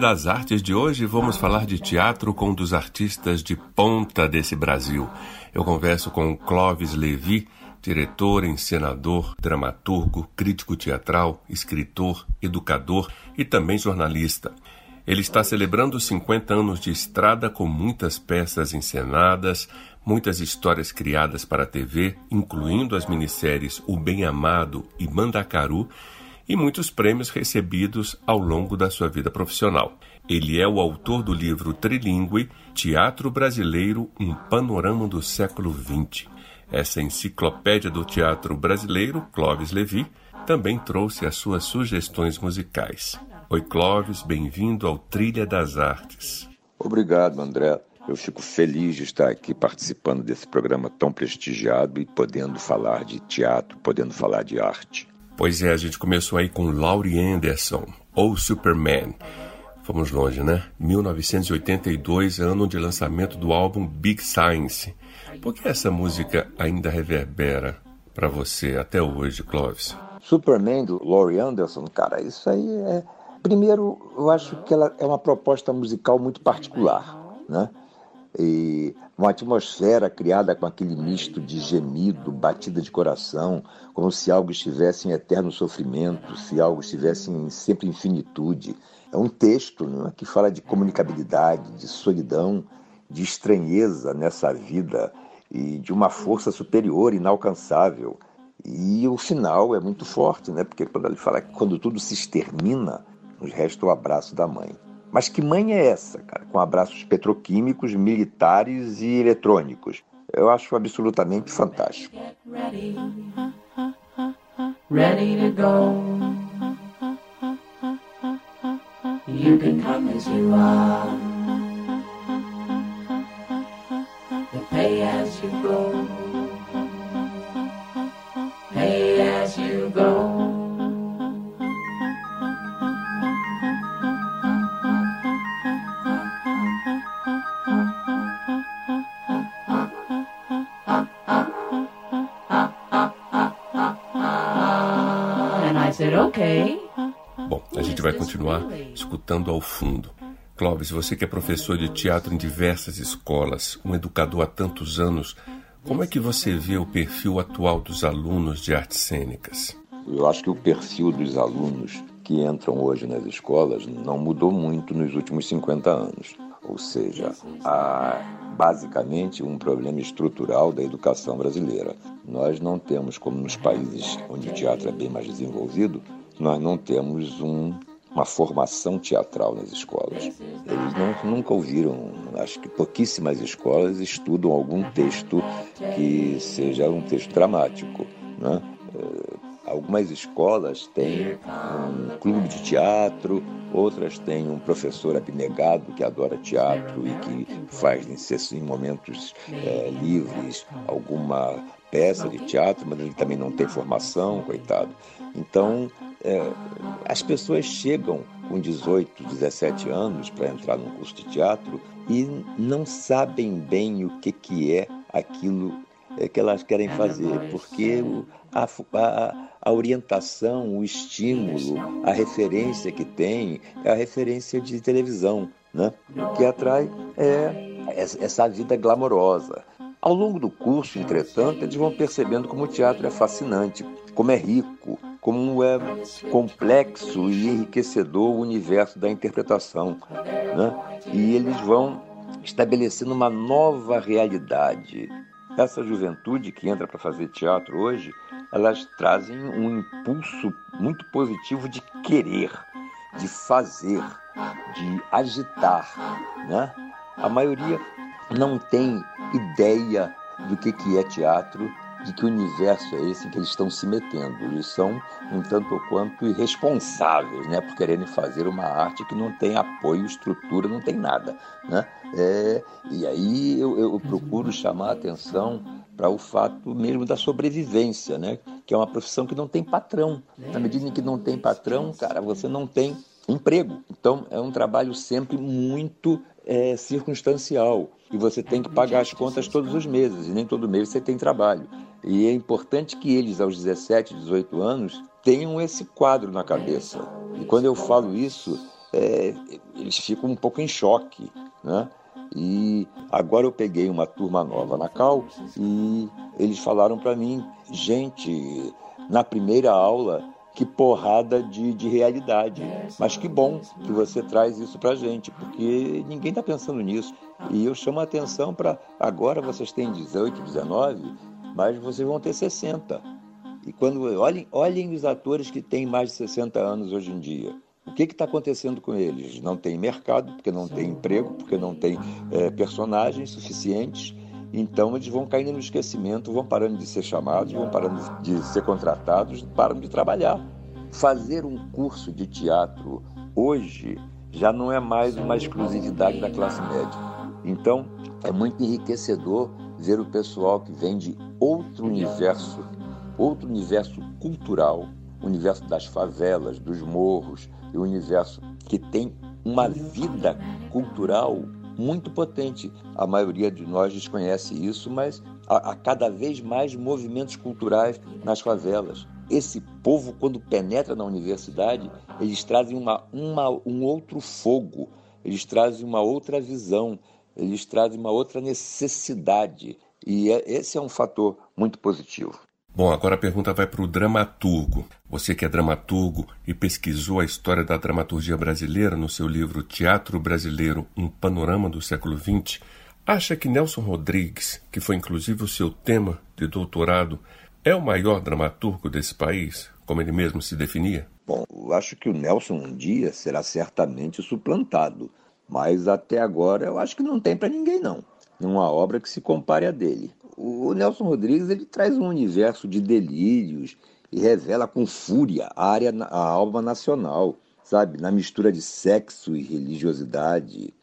Das Artes de hoje vamos falar de teatro com um dos artistas de ponta desse Brasil. Eu converso com Clóvis Levi, diretor, encenador, dramaturgo, crítico teatral, escritor, educador e também jornalista. Ele está celebrando 50 anos de estrada com muitas peças encenadas, muitas histórias criadas para a TV, incluindo as minisséries O Bem Amado e Mandacaru, e muitos prêmios recebidos ao longo da sua vida profissional. Ele é o autor do livro trilingue Teatro Brasileiro Um Panorama do Século XX. Essa enciclopédia do teatro brasileiro, Clóvis Levi, também trouxe as suas sugestões musicais. Oi, Clóvis, bem-vindo ao Trilha das Artes. Obrigado, André. Eu fico feliz de estar aqui participando desse programa tão prestigiado e podendo falar de teatro, podendo falar de arte. Pois é, a gente começou aí com Laurie Anderson, ou Superman. Fomos longe, né? 1982, ano de lançamento do álbum Big Science. Por que essa música ainda reverbera para você até hoje, Clóvis? Superman do Laurie Anderson, cara, isso aí é. Primeiro, eu acho que ela é uma proposta musical muito particular, né? E uma atmosfera criada com aquele misto de gemido, batida de coração, como se algo estivesse em eterno sofrimento, se algo estivesse em sempre infinitude. É um texto né, que fala de comunicabilidade, de solidão, de estranheza nessa vida e de uma força superior, inalcançável. E o final é muito forte, né? Porque quando ele fala que quando tudo se extermina, nos resta o abraço da mãe. Mas que mãe é essa, cara? Com abraços petroquímicos, militares e eletrônicos. Eu acho absolutamente fantástico. Ready to go. You can come as you are. Continuar escutando ao fundo. Clóvis, você que é professor de teatro em diversas escolas, um educador há tantos anos, como é que você vê o perfil atual dos alunos de artes cênicas? Eu acho que o perfil dos alunos que entram hoje nas escolas não mudou muito nos últimos 50 anos. Ou seja, há basicamente um problema estrutural da educação brasileira. Nós não temos, como nos países onde o teatro é bem mais desenvolvido, nós não temos um, uma formação teatral nas escolas. Eles não, nunca ouviram, acho que pouquíssimas escolas estudam algum texto que seja um texto dramático. Né? Eh, Algumas escolas têm um clube de teatro, outras têm um professor abnegado que adora teatro e que faz em momentos eh, livres alguma peça de teatro, mas ele também não tem formação, coitado. Então, eh, as pessoas chegam com 18, 17 anos para entrar num curso de teatro e não sabem bem o que, que é aquilo eh, que elas querem fazer, porque a, a, a orientação, o estímulo, a referência que tem é a referência de televisão, né? O que atrai é essa essa vida glamourosa. Ao longo do curso, entretanto, eles vão percebendo como o teatro é fascinante, como é rico, como é complexo e enriquecedor o universo da interpretação. Né? E eles vão estabelecendo uma nova realidade. Essa juventude que entra para fazer teatro hoje, elas trazem um impulso muito positivo de querer, de fazer, de agitar, né? A maioria não tem ideia do que, que é teatro, de que universo é esse em que eles estão se metendo. Eles são um tanto quanto irresponsáveis, né, por quererem fazer uma arte que não tem apoio, estrutura, não tem nada, né? É, e aí eu, eu procuro chamar a atenção para o fato mesmo da sobrevivência, né? Que é uma profissão que não tem patrão. Na medida em que não tem patrão, cara, você não tem emprego. Então é um trabalho sempre muito é, circunstancial e você tem que pagar as contas todos os meses e nem todo mês você tem trabalho. E é importante que eles, aos 17, 18 anos, tenham esse quadro na cabeça. E quando eu falo isso, é, eles ficam um pouco em choque, né? E agora eu peguei uma turma nova na Cal e eles falaram para mim, gente, na primeira aula que porrada de, de realidade. Mas que bom que você traz isso para gente, porque ninguém está pensando nisso. E eu chamo a atenção para agora vocês têm 18, 19, mas vocês vão ter 60. E quando olhem, olhem os atores que têm mais de 60 anos hoje em dia. O que está acontecendo com eles? Não tem mercado, porque não tem emprego, porque não tem é, personagens suficientes. Então eles vão caindo no esquecimento, vão parando de ser chamados, vão parando de ser contratados, param de trabalhar. Fazer um curso de teatro hoje já não é mais uma exclusividade da classe média. Então é muito enriquecedor ver o pessoal que vem de outro universo, outro universo cultural, o universo das favelas, dos morros, e o universo que tem uma vida cultural muito potente. A maioria de nós desconhece isso, mas há, cada vez mais movimentos culturais nas favelas. Esse povo, quando penetra na universidade, eles trazem uma, uma, um outro fogo, eles trazem uma outra visão, eles trazem uma outra necessidade. E é, esse é um fator muito positivo. Bom, agora a pergunta vai para o dramaturgo. Você que é dramaturgo e pesquisou a história da dramaturgia brasileira no seu livro Teatro Brasileiro, um panorama do século XX, acha que Nelson Rodrigues, que foi inclusive o seu tema de doutorado, é o maior dramaturgo desse país, como ele mesmo se definia? Bom, eu acho que o Nelson um dia será certamente suplantado, mas até agora eu acho que não tem para ninguém não. Uma obra que se compare a dele. O Nelson Rodrigues ele traz um universo de delírios e revela com fúria a área, a alma nacional, sabe? Na mistura de sexo e religiosidade,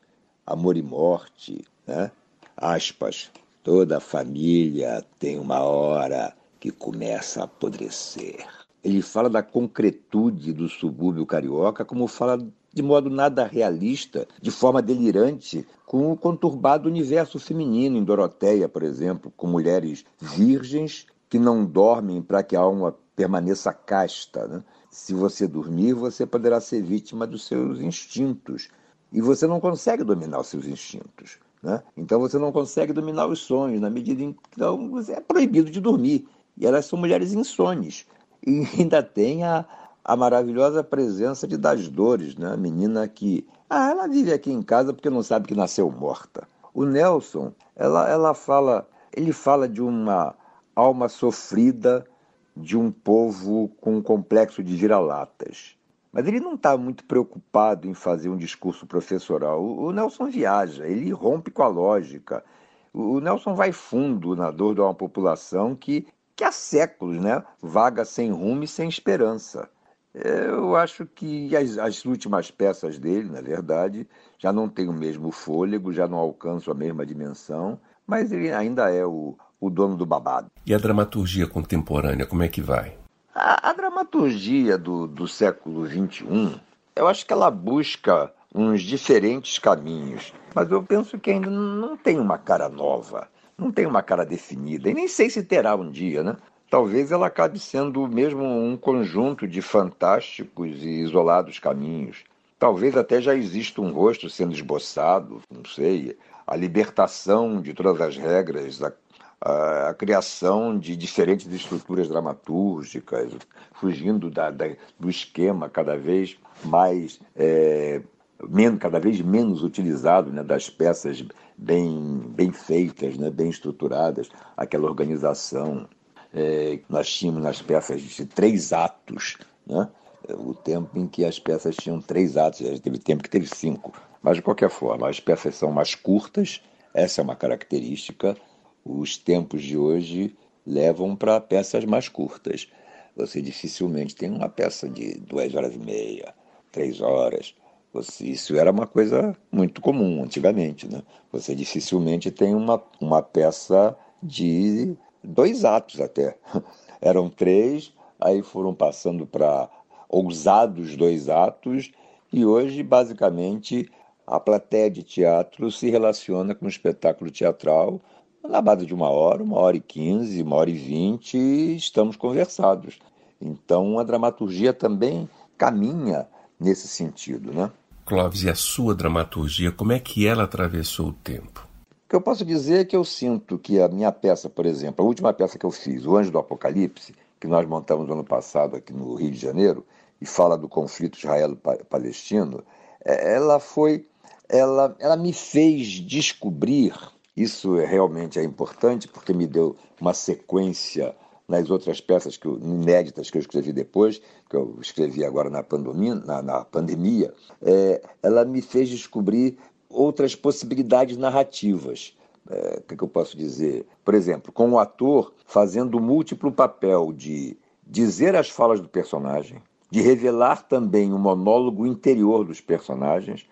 amor e morte, né? Aspas. Toda família tem uma hora que começa a apodrecer. Ele fala da concretude do subúrbio carioca, como fala de modo nada realista, de forma delirante, com o conturbado universo feminino em Doroteia, por exemplo, com mulheres virgens que não dormem para que a alma permaneça casta. Né? Se você dormir, você poderá ser vítima dos seus instintos. E você não consegue dominar os seus instintos. Né? Então você não consegue dominar os sonhos, na medida em que então, você é proibido de dormir. E elas são mulheres insones. E ainda tem a, a maravilhosa presença de Das Dores, né? a menina que ah, ela vive aqui em casa porque não sabe que nasceu morta. O Nelson, ela, ela fala, ele fala de uma alma sofrida de um povo com um complexo de vira-latas. Mas ele não está muito preocupado em fazer um discurso professoral. O Nelson viaja, ele rompe com a lógica. O Nelson vai fundo na dor de uma população que, que há séculos né, vaga sem rumo e sem esperança. Eu acho que as, as, últimas peças dele, na verdade, já não têm o mesmo fôlego, já não alcançam a mesma dimensão, mas ele ainda é o, o dono do babado. E a dramaturgia contemporânea, como é que vai? A, a dramaturgia do, do século XXI, eu acho que ela busca uns diferentes caminhos, mas eu penso que ainda não tem uma cara nova, não tem uma cara definida, e nem sei se terá um dia, né? Talvez ela acabe sendo mesmo um conjunto de fantásticos e isolados caminhos. Talvez até já exista um rosto sendo esboçado, não sei, a libertação de todas as regras, a, a, a criação de diferentes estruturas dramatúrgicas, fugindo da, da, do esquema cada vez mais, é, men, cada vez menos utilizado né, das peças bem, bem feitas, né, bem estruturadas, aquela organização é, nós tínhamos nas peças de três atos, né? o tempo em que as peças tinham três atos, teve tempo que teve cinco. Mas, de qualquer forma, as peças são mais curtas, essa é uma característica. Os tempos de hoje levam para peças mais curtas. Você dificilmente tem uma peça de duas horas e meia, três horas. Você, isso era uma coisa muito comum antigamente. Né? Você dificilmente tem uma, uma peça de dois atos até. Eram três, aí foram passando para ousados dois atos, e hoje, basicamente, a plateia de teatro se relaciona com o espetáculo teatral na base de uma hora, uma hora e quinze, uma hora e vinte, estamos conversados. Então a dramaturgia também caminha nesse sentido, né? Clóvis, e a sua dramaturgia, como é que ela atravessou o tempo? Que eu posso dizer é que eu sinto que a minha peça, por exemplo, a última peça que eu fiz, O Anjo do Apocalipse, que nós montamos no ano passado aqui no Rio de Janeiro, e fala do conflito israelo-palestino, é, ela foi, ela, ela me fez descobrir isso é, realmente é importante porque me deu uma sequência nas outras peças que inéditas que eu escrevi depois, que eu escrevi agora na pandemia, na, na pandemia é, ela me fez descobrir outras possibilidades narrativas. É, o que, que eu posso dizer? Por exemplo, com o ator fazendo o múltiplo papel de dizer as falas do personagem, de revelar também o monólogo interior dos personagens,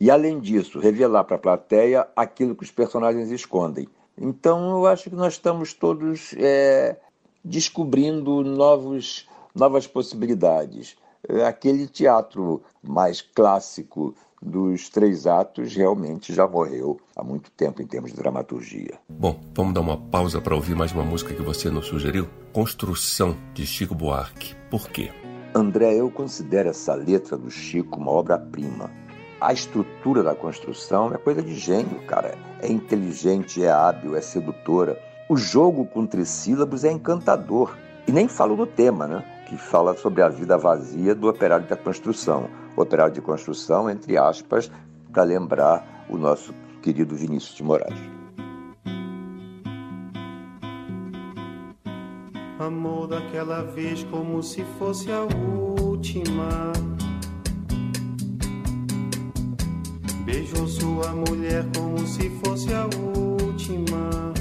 e, além disso, revelar para a plateia aquilo que os personagens escondem. Então, eu acho que nós estamos todos é, descobrindo novos, novas possibilidades. É, aquele teatro mais clássico dos três atos realmente já morreu há muito tempo em termos de dramaturgia. Bom, vamos dar uma pausa para ouvir mais uma música que você nos sugeriu? Construção, de Chico Buarque. Por quê? André, eu considero essa letra do Chico uma obra-prima a estrutura da construção é coisa de gênio, cara. É inteligente, é hábil, é sedutora. O jogo com trissílabos é encantador. E nem falo do tema, né? Que fala sobre a vida vazia do operário da construção. Operário de construção, entre aspas, para lembrar o nosso querido Vinícius de Moraes. Amor daquela vez como se fosse a última Beijou sua mulher como se fosse a última.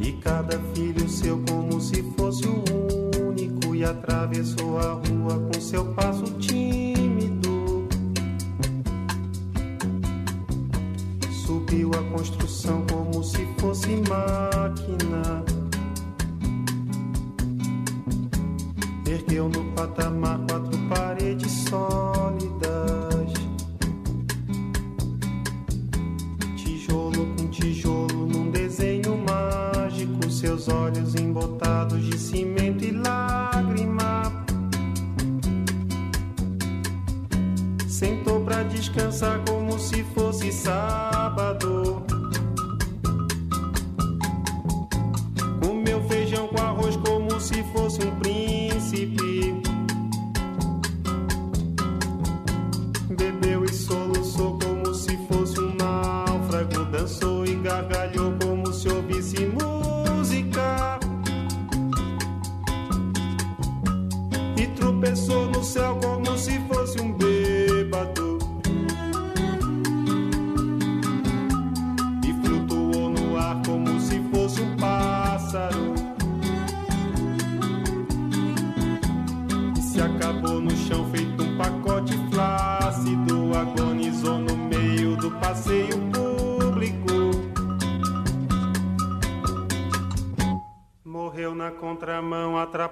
E cada filho seu como se fosse o único. Atravessou a rua com seu passo tímido. Subiu a construção como se fosse máquina. Ergueu no patamar quatro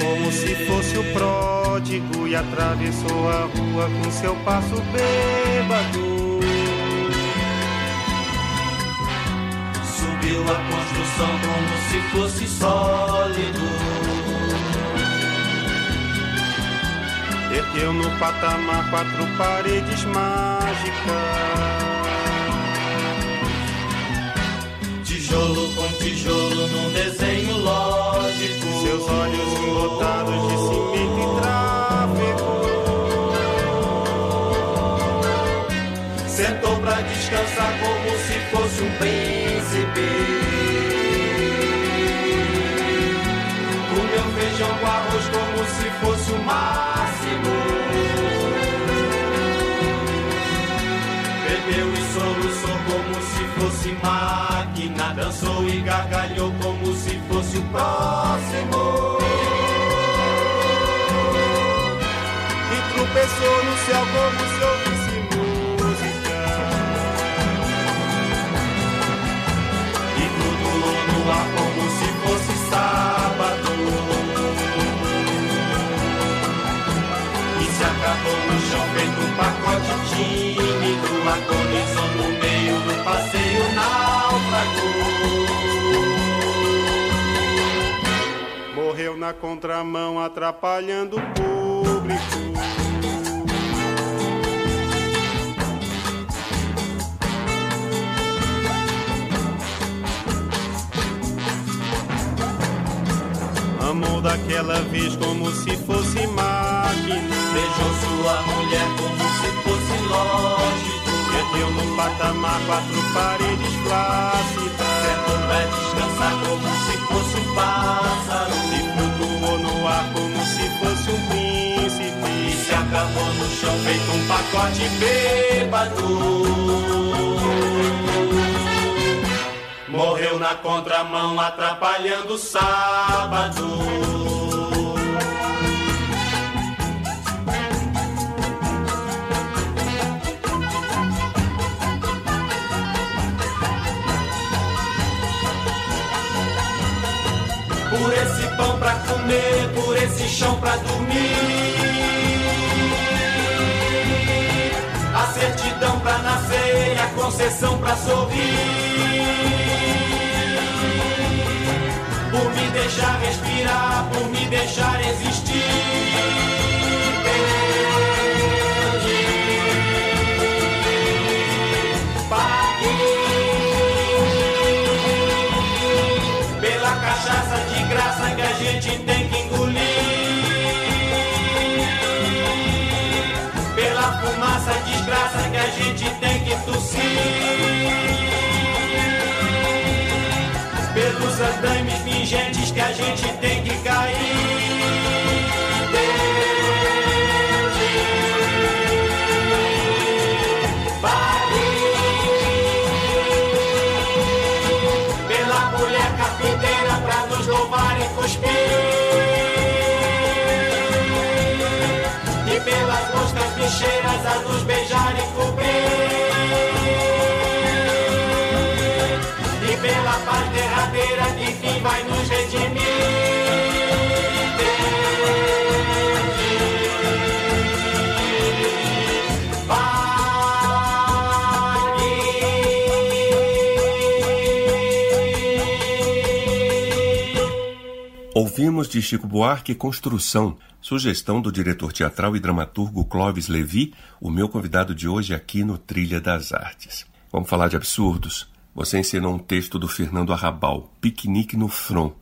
Como se fosse o pródigo, e atravessou a rua com seu passo bêbado. Subiu a construção como se fosse sólido. Ergueu no patamar quatro paredes mágicas. Tijolo com tijolo num desenho lógico. Seus olhos embotados de cimento e tráfego. Sentou pra descansar como se fosse um príncipe. Comeu feijão com arroz como se fosse o máximo. Agonizou no meio do passeio náufrago. Morreu na contramão, atrapalhando o público. Amou daquela vez como se fosse máquina. Beijou sua mulher como se fosse lógico. Perdeu no patamar quatro paredes plácidas. Sentou pra descansar como se fosse um pássaro. E flutuou no ar como se fosse um E príncipe. se acabou no chão feito um pacote bêbado. Morreu na contramão atrapalhando o sábado. Por esse chão pra dormir. A certidão pra nascer e a concessão pra sorrir. дай мне vai nos redimir. Ouvimos de Chico Buarque Construção, sugestão do diretor teatral e dramaturgo Clóvis Levi, o meu convidado de hoje aqui no Trilha das Artes. Vamos falar de absurdos? Você ensinou um texto do Fernando Arrabal, Piquenique no Front,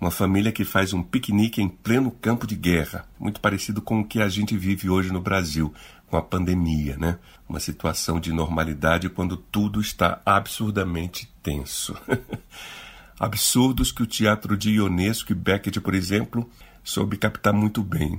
uma família que faz um piquenique em pleno campo de guerra, muito parecido com o que a gente vive hoje no Brasil, com a pandemia, né? Uma situação de normalidade quando tudo está absurdamente tenso. Absurdos que o teatro de Ionesco e Beckett, por exemplo, soube captar muito bem.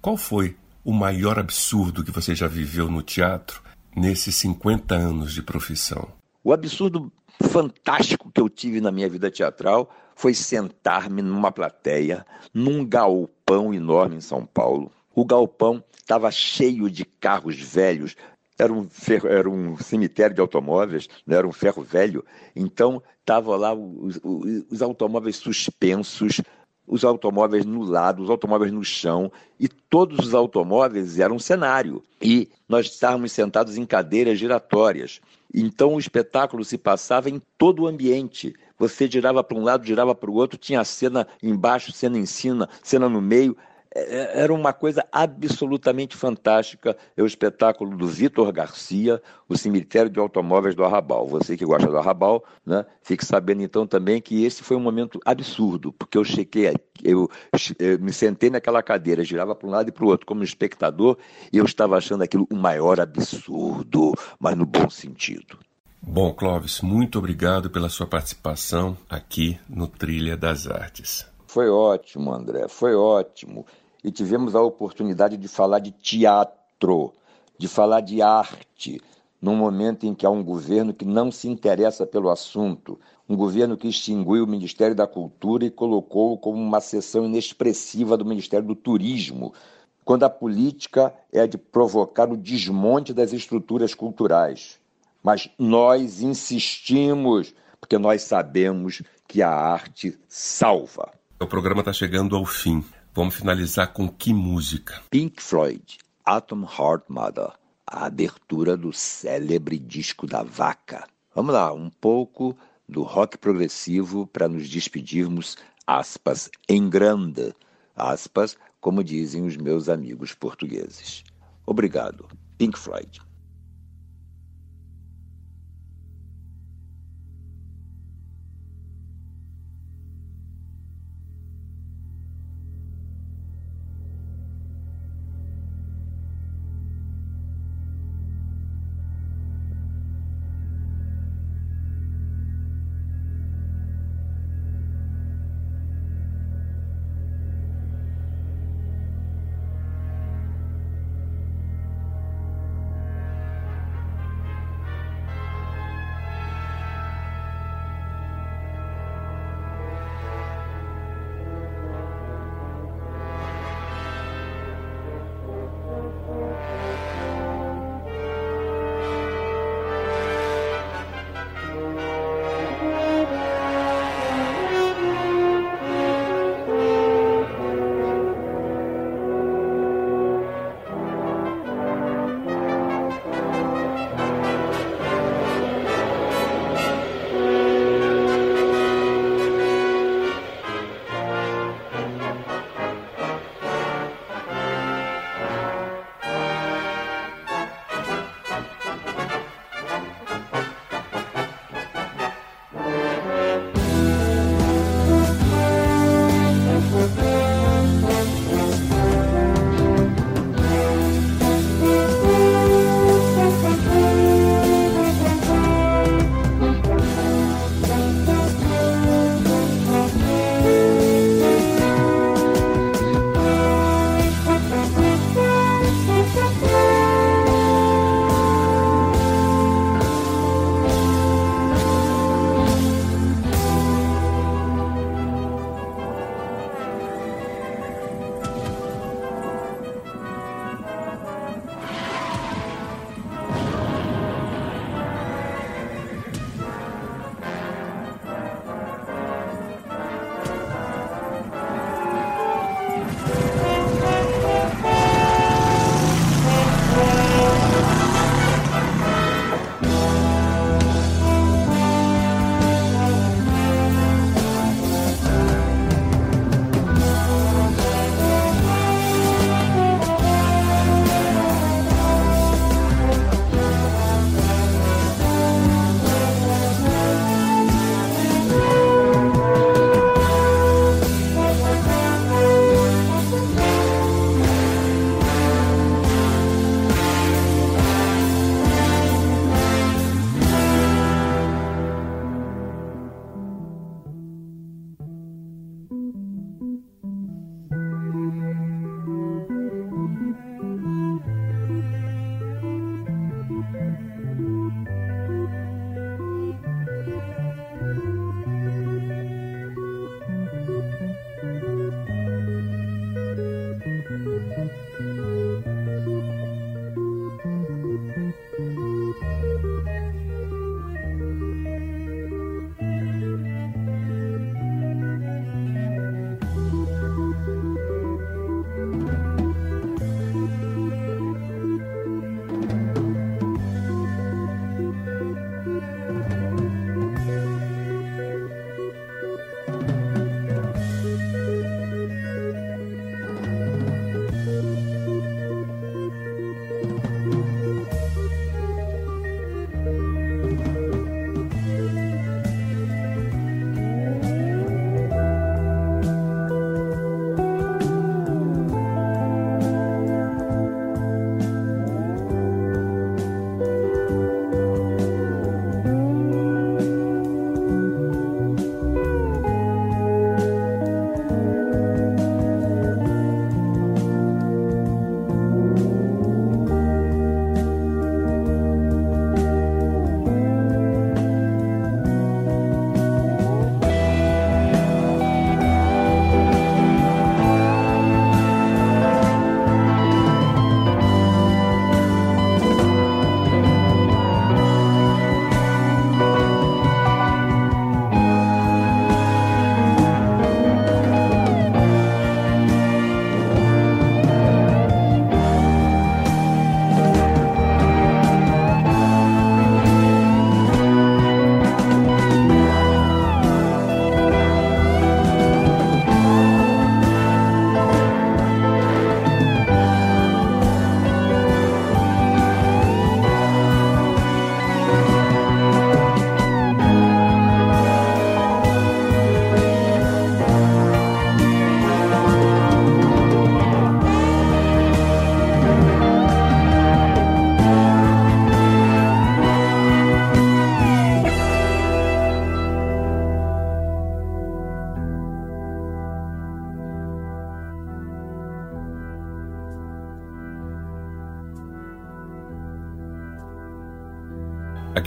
Qual foi o maior absurdo que você já viveu no teatro nesses 50 anos de profissão? O absurdo fantástico que eu tive na minha vida teatral foi sentar-me numa plateia, num galpão enorme em São Paulo. O galpão estava cheio de carros velhos, era um, ferro, era um cemitério de automóveis, não era um ferro velho. Então, estavam lá os, os, os automóveis suspensos, os automóveis no lado, os automóveis no chão, e todos os automóveis eram um cenário. E nós estávamos sentados em cadeiras giratórias. Então o espetáculo se passava em todo o ambiente. Você girava para um lado, girava para o outro, tinha cena embaixo, cena em cima, cena no meio. É, era uma coisa absolutamente fantástica. É o espetáculo do Vitor Garcia, O Cemitério de Automóveis do Arrabal. Você que gosta do Arrabal, né, fique sabendo então também que esse foi um momento absurdo, porque eu chequei, eu, eu me sentei naquela cadeira, girava para um lado e para o outro como espectador, e eu estava achando aquilo o maior absurdo, mas no bom sentido. Bom, Clóvis, muito obrigado pela sua participação aqui no Trilha das Artes. Foi ótimo, André, foi ótimo. E tivemos a oportunidade de falar de teatro, de falar de arte, num momento em que há um governo que não se interessa pelo assunto, um governo que extinguiu o Ministério da Cultura e colocou como uma seção inexpressiva do Ministério do Turismo, quando a política é a de provocar o desmonte das estruturas culturais. Mas nós insistimos, porque nós sabemos que a arte salva. O programa está chegando ao fim. Vamos finalizar com que música? Pink Floyd, Atom Heart Mother, a abertura do célebre disco da vaca. Vamos lá, um pouco do rock progressivo para nos despedirmos, aspas, em grande, aspas, como dizem os meus amigos portugueses. Obrigado, Pink Floyd.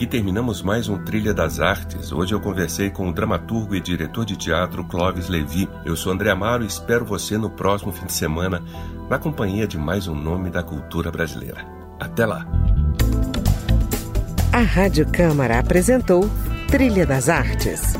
Terminamos mais um Trilha das Artes. Hoje eu conversei com o dramaturgo e diretor de teatro Clóvis Levi. Eu sou André Amaro e espero você no próximo fim de semana na companhia de mais um nome da cultura brasileira. Até lá! A Rádio Câmara apresentou Trilha das Artes.